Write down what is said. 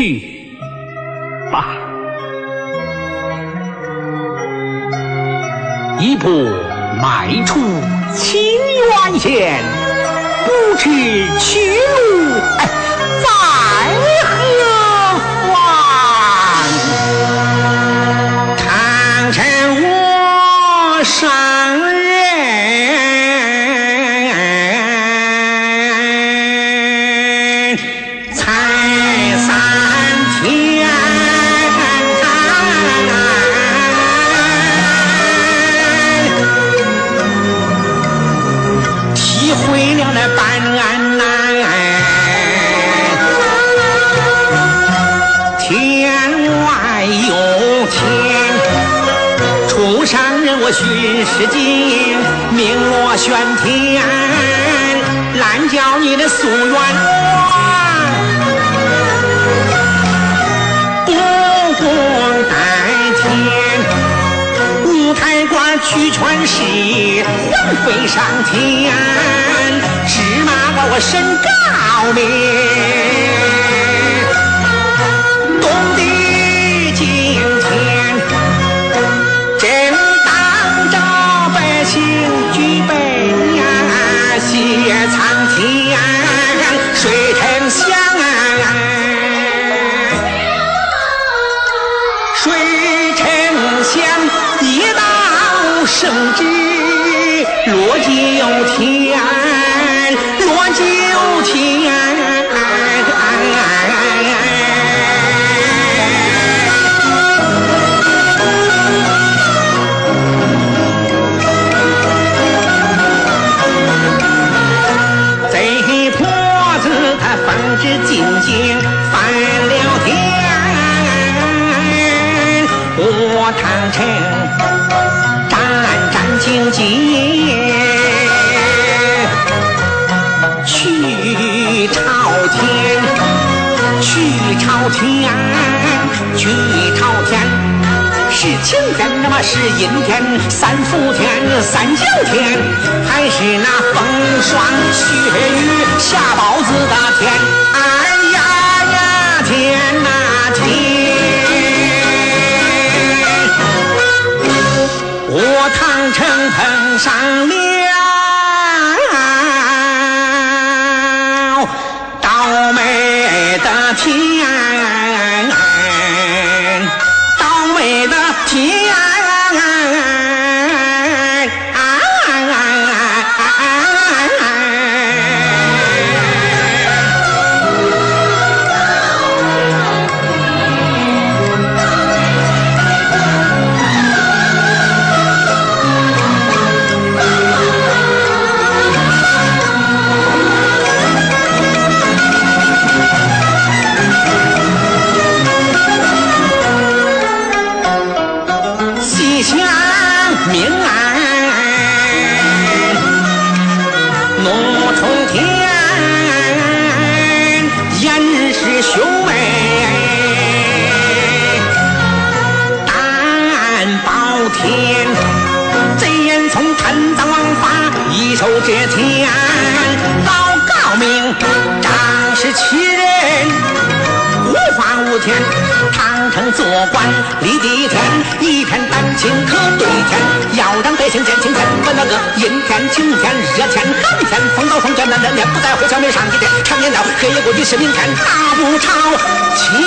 去吧。一步迈出清渊县，不知去上人我巡视经，名落玄天，烂叫你的夙愿不共戴天。五台官去全市，魂飞上天，芝麻把我身高明，圣旨，落九天，落九天。贼婆子他奉旨进京犯了天，我堂城今夜去朝天，去朝天，去朝天。是晴天，那么是阴天，三伏天，三九天，还是那风霜雪雨下碰上了倒霉的天，贼烟囱贪赃枉法，一手遮天，老高明，仗势欺人。无法无天，唐城做官立地天，一片丹青可对天，要让百姓见青天。我那个阴天、晴天、热天、寒天，风刀风卷难难天，不在乎小民上一天，常言道，黑夜过去是明天，大不朝，前